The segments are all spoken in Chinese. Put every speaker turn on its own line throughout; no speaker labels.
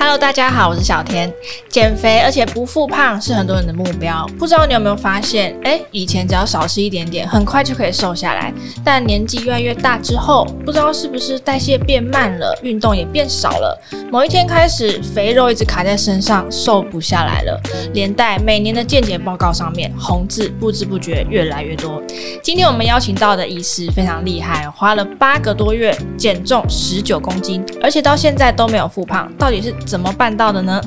Hello，大家好，我是小天。减肥而且不复胖是很多人的目标，不知道你有没有发现？诶，以前只要少吃一点点，很快就可以瘦下来。但年纪越来越大之后，不知道是不是代谢变慢了，运动也变少了。某一天开始，肥肉一直卡在身上，瘦不下来了。连带每年的健检报告上面，红字不知不觉越来越多。今天我们邀请到的医师非常厉害，花了八个多月减重十九公斤，而且到现在都没有复胖，到底是？怎么办到的呢？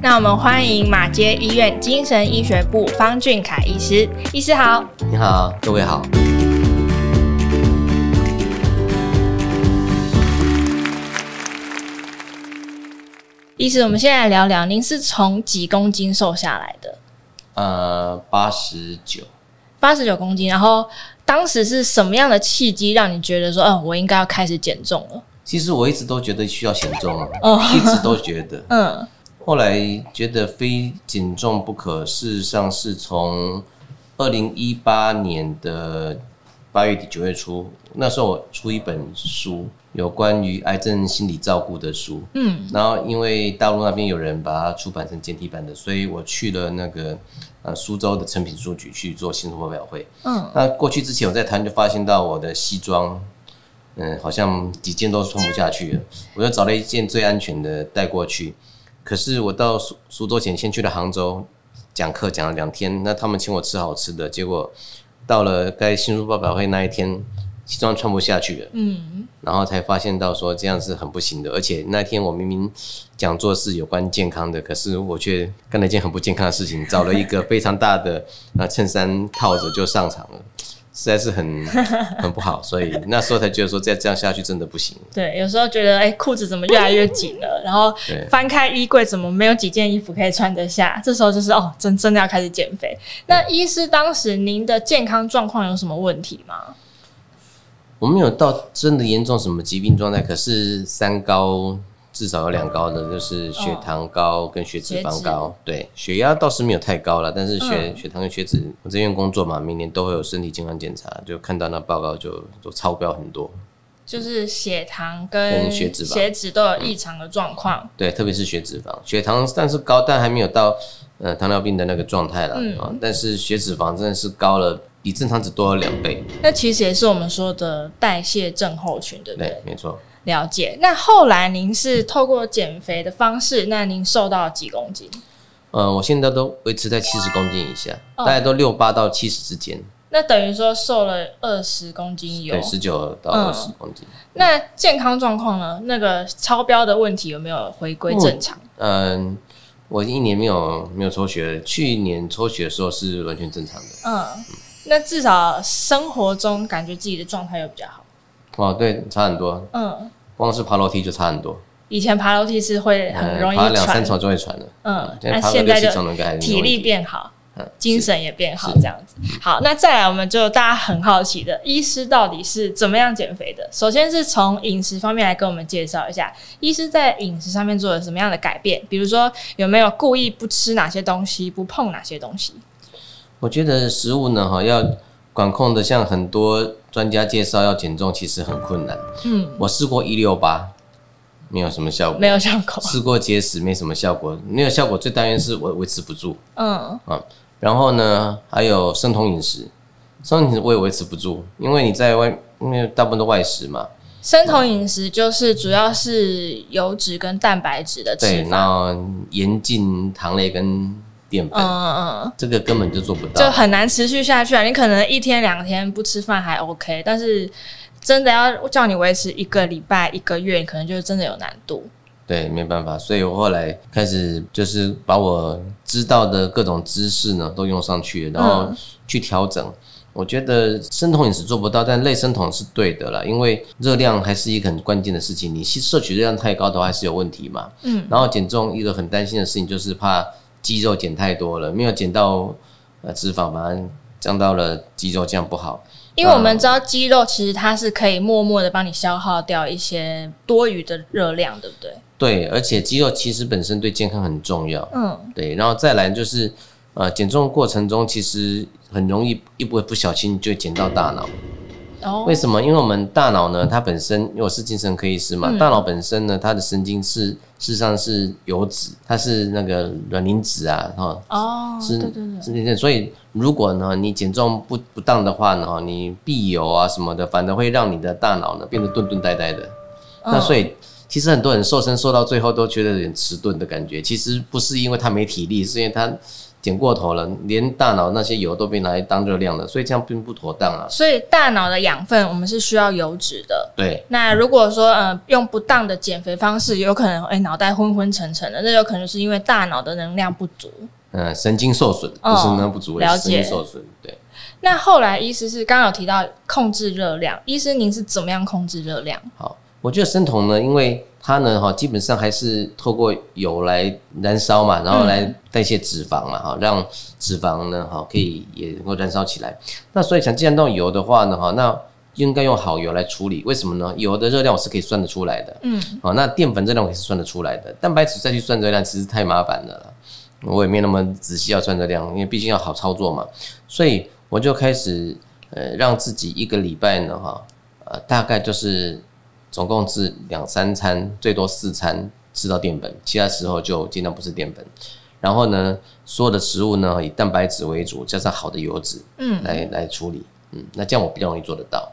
那我们欢迎马街医院精神医学部方俊凯医师。医师好，
你好，各位好。
医师，我们现在来聊聊，您是从几公斤瘦下来的？
呃，八十九，
八十九公斤。然后当时是什么样的契机让你觉得说，嗯，我应该要开始减重了？
其实我一直都觉得需要减重啊，一直都觉得。嗯，后来觉得非减重不可。事实上是从二零一八年的八月底九月初，那时候我出一本书，有关于癌症心理照顾的书。嗯，然后因为大陆那边有人把它出版成简体版的，所以我去了那个呃苏州的成品书局去做新书发表会。嗯，那过去之前我在台湾就发现到我的西装。嗯，好像几件都穿不下去了，我就找了一件最安全的带过去。可是我到苏苏州前，先去了杭州讲课，讲了两天。那他们请我吃好吃的，结果到了该新书发表会那一天，西装穿不下去了。嗯，然后才发现到说这样是很不行的。而且那天我明明讲座是有关健康的，可是我却干了一件很不健康的事情，找了一个非常大的啊衬衫套着就上场了。实在是很 很不好，所以那时候才觉得说再这样下去真的不行。
对，有时候觉得哎，裤子怎么越来越紧了？然后翻开衣柜怎么没有几件衣服可以穿得下？这时候就是哦，真真的要开始减肥。那医师当时您的健康状况有什么问题吗？
我没有到真的严重什么疾病状态，可是三高。至少有两高的，就是血糖高跟血脂肪高。哦、对，血压倒是没有太高了，但是血、嗯、血糖跟血脂，我这边工作嘛，每年都会有身体健康检查，就看到那报告就就超标很多。
就是血糖跟血脂血脂都有异常的状况、嗯。
对，特别是血脂肪，血糖但是高，但还没有到呃糖尿病的那个状态了啊。但是血脂肪真的是高了，比正常值多了两倍。
那其实也是我们说的代谢症候群，对不对？
对，没错。
了解。那后来您是透过减肥的方式，那您瘦到几公斤？
嗯，我现在都维持在七十公斤以下，哦、大概都六八到七十之间。
那等于说瘦了二十公斤有？
对，十九到二十公斤。嗯、
那健康状况呢？那个超标的问题有没有回归正常？
嗯、呃，我一年没有没有抽血，去年抽血的时候是完全正常的。
嗯，嗯，那至少生活中感觉自己的状态又比较好。
哦，对，差很多。嗯，光是爬楼梯就差很多。
以前爬楼梯是会很容易
爬两三层就会喘的。嗯，那现在就
体力变好，精神也变好，这样子。好，那再来，我们就大家很好奇的，医师到底是怎么样减肥的？首先是从饮食方面来跟我们介绍一下，医师在饮食上面做了什么样的改变？比如说有没有故意不吃哪些东西，不碰哪些东西？
我觉得食物呢，哈，要管控的，像很多。专家介绍要减重其实很困难。嗯，我试过一六八，没有什么效果。
没有效果。
试过节食，没什么效果。没有效果最担心是我维持不住。嗯啊，然后呢，还有生酮饮食，生酮饮食我也维持不住，因为你在外，因为大部分都外食嘛。
生酮饮食就是主要是油脂跟蛋白质的吃法。
对，然后严禁糖类跟。淀粉，嗯嗯嗯，这个根本就做不到，
就很难持续下去啊！你可能一天两天不吃饭还 OK，但是真的要叫你维持一个礼拜、一个月，可能就真的有难度。
对，没办法，所以我后来开始就是把我知道的各种知识呢都用上去，然后去调整。嗯、我觉得生酮饮食做不到，但类生酮是对的啦，因为热量还是一个很关键的事情。你摄取热量太高的话，还是有问题嘛。嗯，然后减重一个很担心的事情就是怕。肌肉减太多了，没有减到呃脂肪，反而降到了肌肉，这样不好。
因为我们知道肌肉其实它是可以默默的帮你消耗掉一些多余的热量，对不对？
对，而且肌肉其实本身对健康很重要。嗯，对。然后再来就是呃减重过程中，其实很容易一不不小心就减到大脑。哦，为什么？因为我们大脑呢，它本身，因为我是精神科医师嘛，嗯、大脑本身呢，它的神经是事实上是油脂，它是那个卵磷脂啊，哈，哦，是，对对对，是，所以如果呢，你减重不不当的话呢，你避油啊什么的，反而会让你的大脑呢变得钝钝呆呆的。哦、那所以，其实很多人瘦身瘦到最后都觉得有点迟钝的感觉，其实不是因为他没体力，是因为他。减过头了，连大脑那些油都被拿来当热量了，所以这样并不妥当啊。
所以大脑的养分，我们是需要油脂的。
对。
那如果说呃用不当的减肥方式，有可能哎脑袋昏昏沉沉的，那有可能是因为大脑的能量不足。
嗯，神经受损，不是能量不足，了解。神经受损。对。
那后来医师是刚刚有提到控制热量，医师您是怎么样控制热量？
好，我觉得生酮呢，因为。它呢，哈，基本上还是透过油来燃烧嘛，然后来代谢脂肪嘛，哈，让脂肪呢，哈，可以也能够燃烧起来。那所以想既然用油的话呢，哈，那应该用好油来处理。为什么呢？油的热量我是可以算得出来的，嗯，好，那淀粉热量我也是算得出来的，蛋白质再去算热量其实太麻烦了，我也没那么仔细要算热量，因为毕竟要好操作嘛。所以我就开始呃，让自己一个礼拜呢，哈，呃，大概就是。总共是两三餐，最多四餐吃到淀粉，其他时候就尽量不吃淀粉。然后呢，所有的食物呢以蛋白质为主，加上好的油脂，嗯，来来处理，嗯，那这样我比较容易做得到。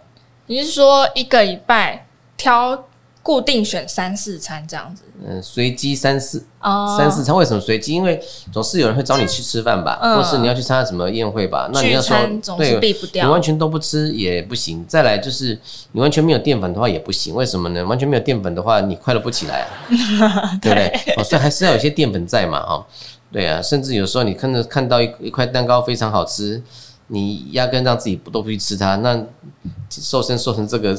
你是说一个礼拜挑？固定选三四餐这样子，
嗯，随机三四哦，三四餐为什么随机？因为总是有人会找你去吃饭吧，嗯、或是你要去参加什么宴会吧，那你要说对，你完全都不吃也不行。再来就是你完全没有淀粉的话也不行，为什么呢？完全没有淀粉的话，你快乐不起来啊，对不对？哦，所以还是要有些淀粉在嘛，哈，对啊，甚至有时候你看着看到一一块蛋糕非常好吃，你压根让自己不都不去吃它，那瘦身瘦成这个。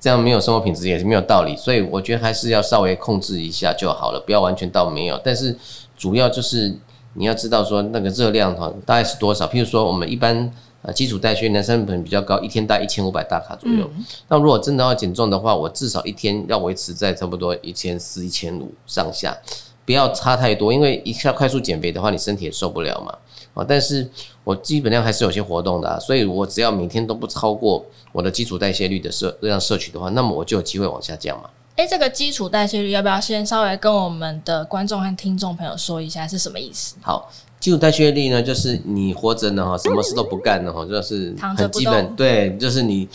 这样没有生活品质也是没有道理，所以我觉得还是要稍微控制一下就好了，不要完全到没有。但是主要就是你要知道说那个热量哈大概是多少。譬如说我们一般呃基础代谢男生本比较高，一天大概一千五百大卡左右。嗯、那如果真的要减重的话，我至少一天要维持在差不多一千四、一千五上下，不要差太多。因为一下快速减肥的话，你身体也受不了嘛。啊，但是我基本上还是有些活动的啊，所以我只要每天都不超过我的基础代谢率的摄热量摄取的话，那么我就有机会往下降嘛。
诶、欸，这个基础代谢率要不要先稍微跟我们的观众和听众朋友说一下是什么意思？
好，基础代谢率呢，就是你活着呢哈，什么事都不干呢哈，就是很基本，对，就是你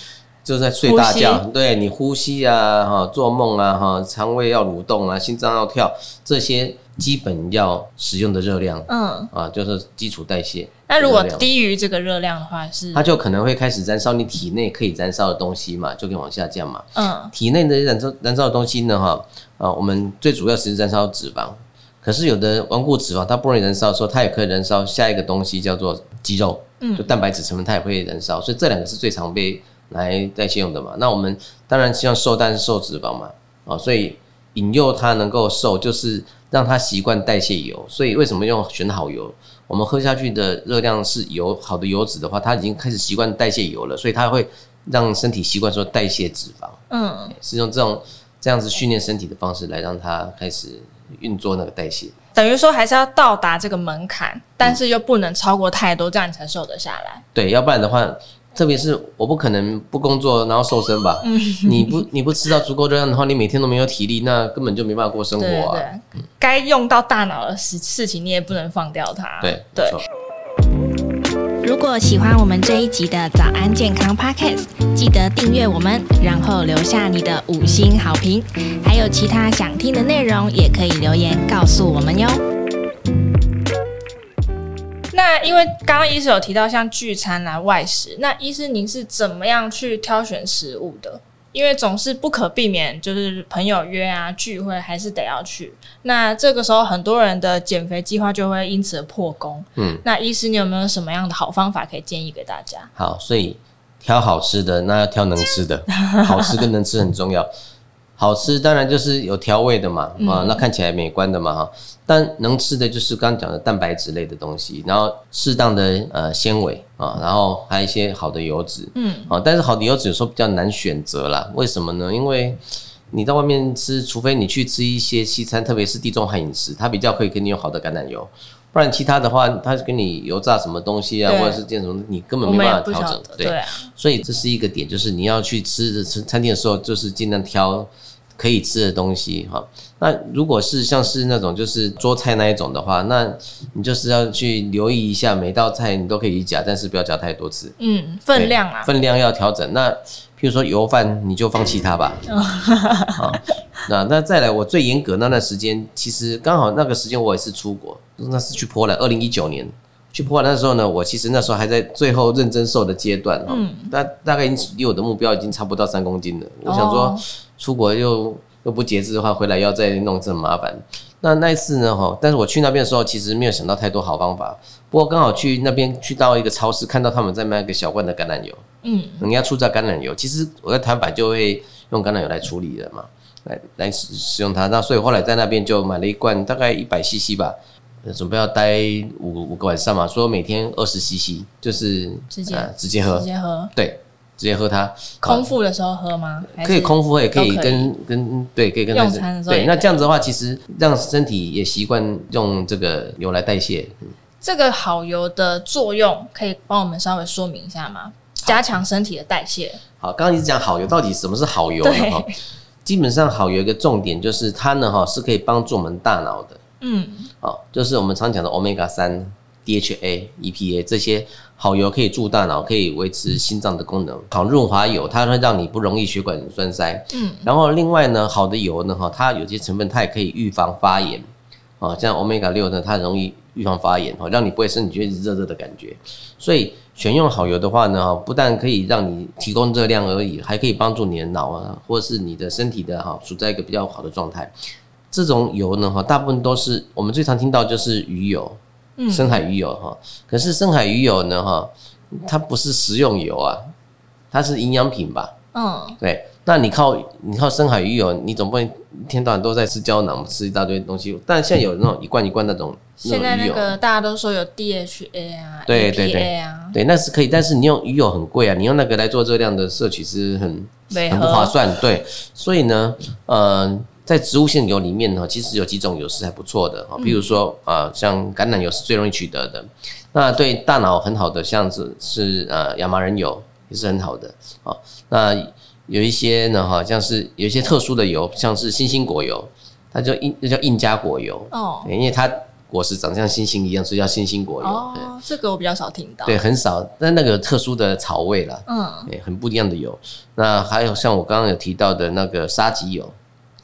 就在睡大觉，对你呼吸啊哈，做梦啊哈，肠胃要蠕动啊，心脏要跳这些。基本要使用的热量，嗯啊，就是基础代谢。
那如果低于这个热量的话，是它
就可能会开始燃烧你体内可以燃烧的东西嘛，就可以往下降嘛。嗯，体内的燃烧燃烧的东西呢，哈啊，我们最主要是燃烧脂肪。可是有的顽固脂肪它不容易燃烧的时候，它也可以燃烧下一个东西叫做肌肉，嗯，就蛋白质成分它也会燃烧，所以这两个是最常被来代谢用的嘛。那我们当然希望瘦，但是瘦脂肪嘛，啊，所以引诱它能够瘦就是。让它习惯代谢油，所以为什么用选好油？我们喝下去的热量是油，好的油脂的话，它已经开始习惯代谢油了，所以它会让身体习惯说代谢脂肪。嗯，是用这种这样子训练身体的方式来让它开始运作那个代谢。
等于说还是要到达这个门槛，但是又不能超过太多，这样你才瘦得下来。
对，要不然的话。特别是我不可能不工作然后瘦身吧？嗯，你不你不吃到足够热量的话，你每天都没有体力，那根本就没办法过生活啊。对，对，
该用到大脑的事事情，你也不能放掉它。对
对。
如果喜欢我们这一集的早安健康 Podcast，记得订阅我们，然后留下你的五星好评。还有其他想听的内容，也可以留言告诉我们哟。
那因为刚刚医师有提到像聚餐啊、外食，那医师您是怎么样去挑选食物的？因为总是不可避免，就是朋友约啊、聚会还是得要去。那这个时候很多人的减肥计划就会因此而破功。嗯，那医师你有没有什么样的好方法可以建议给大家？
好，所以挑好吃的，那要挑能吃的，好吃跟能吃很重要。好吃当然就是有调味的嘛，啊，那看起来美观的嘛，哈。但能吃的就是刚刚讲的蛋白质类的东西，然后适当的呃纤维啊，然后还有一些好的油脂，嗯，啊，但是好的油脂有时候比较难选择啦。为什么呢？因为你在外面吃，除非你去吃一些西餐，特别是地中海饮食，它比较可以给你有好的橄榄油。不然其他的话，他给你油炸什么东西啊，或者是这种，你根本没办法调整。对，所以这是一个点，就是你要去吃吃餐厅的时候，就是尽量挑可以吃的东西哈。那如果是像是那种就是桌菜那一种的话，那你就是要去留意一下，每道菜你都可以夹，但是不要夹太多次。
嗯，分量啊，
分量要调整。那譬如说油饭，你就放弃它吧。好，那那再来，我最严格那段时间，其实刚好那个时间我也是出国，那是去波兰，二零一九年去波兰那时候呢，我其实那时候还在最后认真瘦的阶段哈，嗯，大大概已经离我的目标已经差不到三公斤了。我想说出国又。又不节制的话，回来要再弄，这么麻烦。那那一次呢？哈，但是我去那边的时候，其实没有想到太多好方法。不过刚好去那边，去到一个超市，看到他们在卖一个小罐的橄榄油。嗯，人家出榨橄榄油，其实我在台湾就会用橄榄油来处理的嘛，来来使使用它。那所以后来在那边就买了一罐，大概一百 CC 吧，准备要待五五个晚上嘛，说每天二十 CC，就是直接、呃、直接喝，
直接喝，
对。直接喝它，
空腹的时候喝吗？
可以空腹，也可以跟跟对，可以跟
用餐的时候。
对，那这样子的话，其实让身体也习惯用这个油来代谢。
这个好油的作用，可以帮我们稍微说明一下吗？加强身体的代谢。
好，刚刚一直讲好油，到底什么是好油呢？哈，基本上好油一个重点就是它呢，哈，是可以帮助我们大脑的。嗯，好，就是我们常讲的 Omega 三、DHA、EPA 这些。好油可以助大脑，可以维持心脏的功能。好润滑油，它会让你不容易血管栓塞。嗯，然后另外呢，好的油呢，哈，它有些成分它也可以预防发炎。啊，像 Omega 六呢，它容易预防发炎，哈，让你不会身体觉得热热的感觉。所以选用好油的话呢，哈，不但可以让你提供热量而已，还可以帮助你的脑啊，或者是你的身体的哈，处在一个比较好的状态。这种油呢，哈，大部分都是我们最常听到就是鱼油。深海鱼油哈，可是深海鱼油呢哈，它不是食用油啊，它是营养品吧？嗯，对。那你靠你靠深海鱼油，你总不能一天到晚都在吃胶囊，吃一大堆东西。但现在有那种一罐一罐那种，
现在那个大家都说有 DHA 啊，
对对对啊，对，那是可以。但是你用鱼油很贵啊，你用那个来做热量的摄取是很很不划算。对，所以呢，呃。在植物性油里面呢，其实有几种油是还不错的哈，比如说呃，像橄榄油是最容易取得的，那对大脑很好的，像是是呃亚麻仁油也是很好的啊。那有一些呢哈，像是有一些特殊的油，像是星星果油，它叫印，那叫印加果油哦，因为它果实长像星星一样，所以叫星星果油。
哦，这个我比较少听到。
对，很少，但那个特殊的草味啦，嗯，很不一样的油。那还有像我刚刚有提到的那个沙棘油。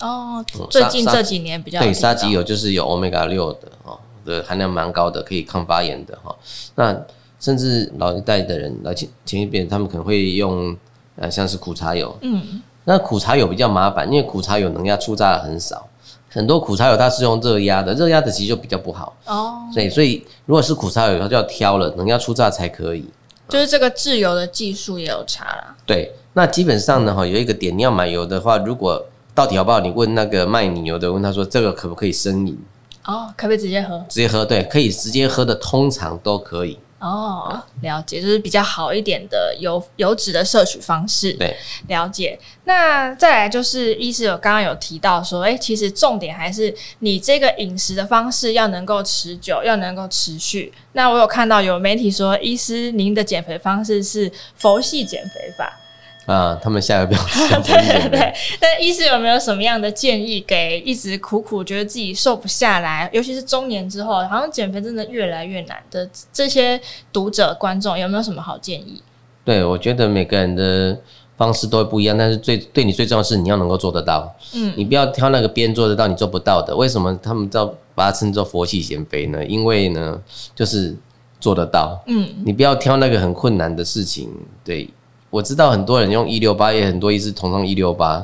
哦，最近这几年比较
对沙棘油就是有 Omega 六的哦，的含量蛮高的，可以抗发炎的哈。那甚至老一代的人，老前前一辈他们可能会用呃像是苦茶油，嗯，那苦茶油比较麻烦，因为苦茶油能压出榨的很少，很多苦茶油它是用热压的，热压的其实就比较不好哦。所以所以如果是苦茶油，它就要挑了，能压出榨才可以。
就是这个制油的技术也有差啦。
对，那基本上呢哈，有一个点，你要买油的话，如果到底好不好？你问那个卖你油的，问他说这个可不可以生饮？
哦，可不可以直接喝？
直接喝，对，可以直接喝的，通常都可以。
哦，了解，就是比较好一点的油油脂的摄取方式。
对，
了解。那再来就是，医师有刚刚有提到说，哎、欸，其实重点还是你这个饮食的方式要能够持久，要能够持续。那我有看到有媒体说，医师您的减肥方式是佛系减肥法。
啊，他们下个标题。
对对对，那医师有没有什么样的建议给一直苦苦觉得自己瘦不下来，尤其是中年之后，好像减肥真的越来越难的这些读者观众，有没有什么好建议？
对，我觉得每个人的方式都会不一样，但是最对你最重要的是你要能够做得到。嗯，你不要挑那个别人做得到你做不到的。为什么他们叫把它称作佛系减肥呢？因为呢，就是做得到。嗯，你不要挑那个很困难的事情。对。我知道很多人用一六八，也很多医师同样一六八，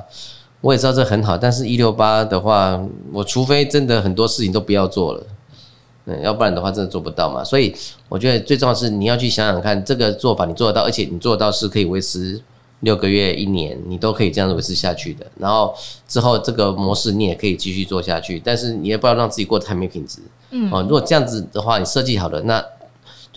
我也知道这很好，但是一六八的话，我除非真的很多事情都不要做了，嗯，要不然的话真的做不到嘛。所以我觉得最重要是你要去想想看，这个做法你做得到，而且你做得到是可以维持六个月、一年，你都可以这样子维持下去的。然后之后这个模式你也可以继续做下去，但是你也不要让自己过得太没品质。嗯，哦，如果这样子的话，你设计好了那。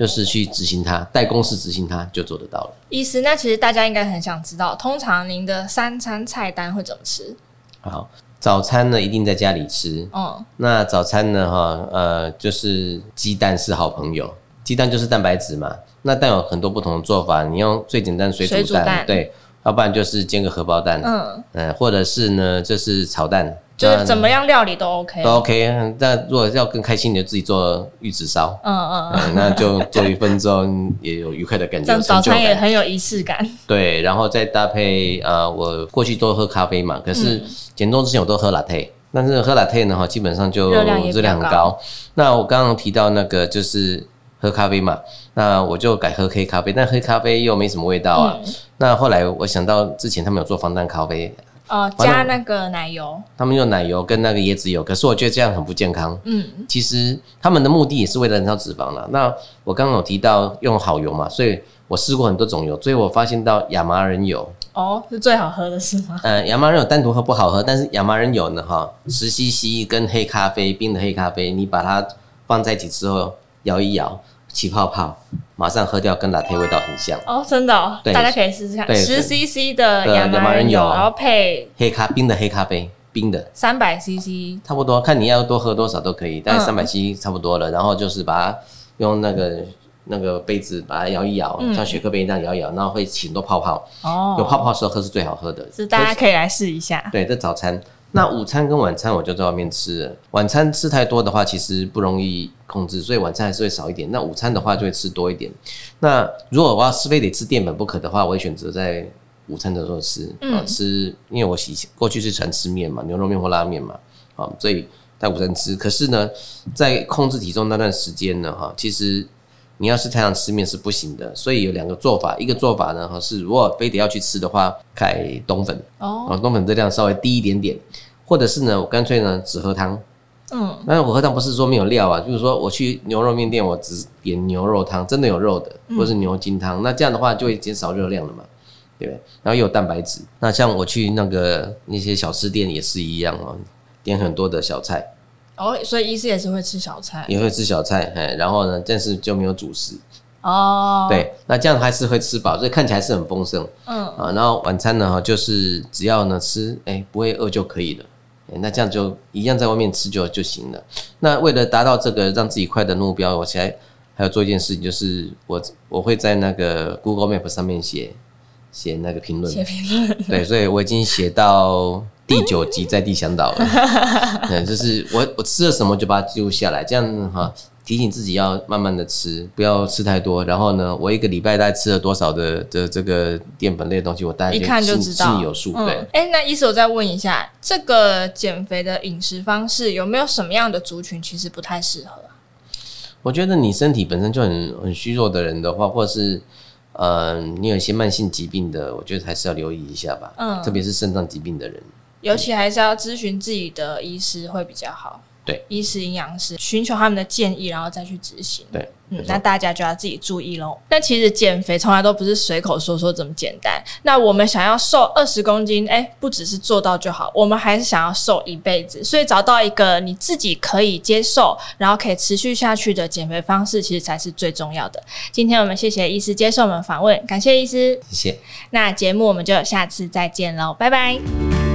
就是去执行它，带公司执行它就做得到了。
医师，那其实大家应该很想知道，通常您的三餐菜单会怎么吃？
好，早餐呢一定在家里吃。嗯，那早餐呢，哈，呃，就是鸡蛋是好朋友，鸡蛋就是蛋白质嘛。那蛋有很多不同的做法，你用最简单水煮蛋，对，要不然就是煎个荷包蛋，嗯，呃，或者是呢，就是炒蛋。
就是怎么样料理都 OK，
都 OK。那如果要更开心，你就自己做玉子烧，嗯嗯，嗯，那就做一分钟也有愉快的感觉，
早餐也很有仪式感。
对，然后再搭配呃，我过去都喝咖啡嘛，可是减重之前我都喝 Latte，但是喝 Latte 呢，哈，基本上就热量也很高。那我刚刚提到那个就是喝咖啡嘛，那我就改喝黑咖啡，但黑咖啡又没什么味道啊。嗯、那后来我想到之前他们有做防弹咖啡。
哦，加那个奶油，
他们用奶油跟那个椰子油，可是我觉得这样很不健康。嗯，其实他们的目的也是为了燃烧脂肪了。那我刚刚有提到用好油嘛，所以我试过很多种油，所以我发现到亚麻仁油
哦是最好喝的是吗？
嗯，亚麻仁油单独喝不好喝，但是亚麻仁油呢，哈，十 CC 跟黑咖啡冰的黑咖啡，你把它放在一起之后摇一摇。起泡泡，马上喝掉，跟 Latte 味道很像。
哦，真的哦，对，大家可以试试看，十 CC 的亚麻仁油，然后配
黑咖冰的黑咖啡，冰的。
三百 CC，
差不多，看你要多喝多少都可以，大概三百 CC 差不多了，然后就是把它用那个那个杯子把它摇一摇，像雪克杯一样摇一摇，然后会起很多泡泡，哦，有泡泡的时候喝是最好喝的，
是大家可以来试一下，
对，这早餐。那午餐跟晚餐我就在外面吃了。晚餐吃太多的话，其实不容易控制，所以晚餐还是会少一点。那午餐的话就会吃多一点。那如果我要是非得吃淀粉不可的话，我会选择在午餐的时候吃啊，吃，因为我喜过去是喜欢吃面嘛，牛肉面或拉面嘛，啊，所以在午餐吃。可是呢，在控制体重那段时间呢，哈，其实。你要是太常吃面是不行的，所以有两个做法。一个做法呢，哈，是如果非得要去吃的话，开冬粉哦，冬粉热量稍微低一点点，或者是呢，我干脆呢只喝汤。嗯，那我喝汤不是说没有料啊，就是说我去牛肉面店，我只点牛肉汤，真的有肉的，或是牛筋汤，那这样的话就会减少热量了嘛，对不对？然后又有蛋白质。那像我去那个那些小吃店也是一样哦，点很多的小菜。
哦，所以医师也是会吃小菜，
也会吃小菜，嘿，然后呢，但是就没有主食。哦，对，那这样还是会吃饱，所以看起来是很丰盛。嗯啊，然后晚餐呢，哈，就是只要呢吃，哎、欸，不会饿就可以了。那这样就一样在外面吃就就行了。那为了达到这个让自己快的目标，我现在还要做一件事情，就是我我会在那个 Google Map 上面写写那个评论，写评论。对，所以我已经写到。第九集在地向导了，嗯，就是我我吃了什么就把它记录下来，这样哈提醒自己要慢慢的吃，不要吃太多。然后呢，我一个礼拜大概吃了多少的的这个淀粉类的东西，我大概
一看就知道，
心里有数。对，
哎、欸，那医师我再问一下，这个减肥的饮食方式有没有什么样的族群其实不太适合？
我觉得你身体本身就很很虚弱的人的话，或者是呃你有一些慢性疾病的，我觉得还是要留意一下吧。嗯，特别是肾脏疾病的人。
尤其还是要咨询自己的医师会比较好。
对，
医师、营养师，寻求他们的建议，然后再去执行。
对，
嗯，那大家就要自己注意喽。那其实减肥从来都不是随口说说这么简单。那我们想要瘦二十公斤，哎、欸，不只是做到就好，我们还是想要瘦一辈子。所以找到一个你自己可以接受，然后可以持续下去的减肥方式，其实才是最重要的。今天我们谢谢医师接受我们访问，感谢医师，
谢谢。
那节目我们就下次再见喽，拜拜。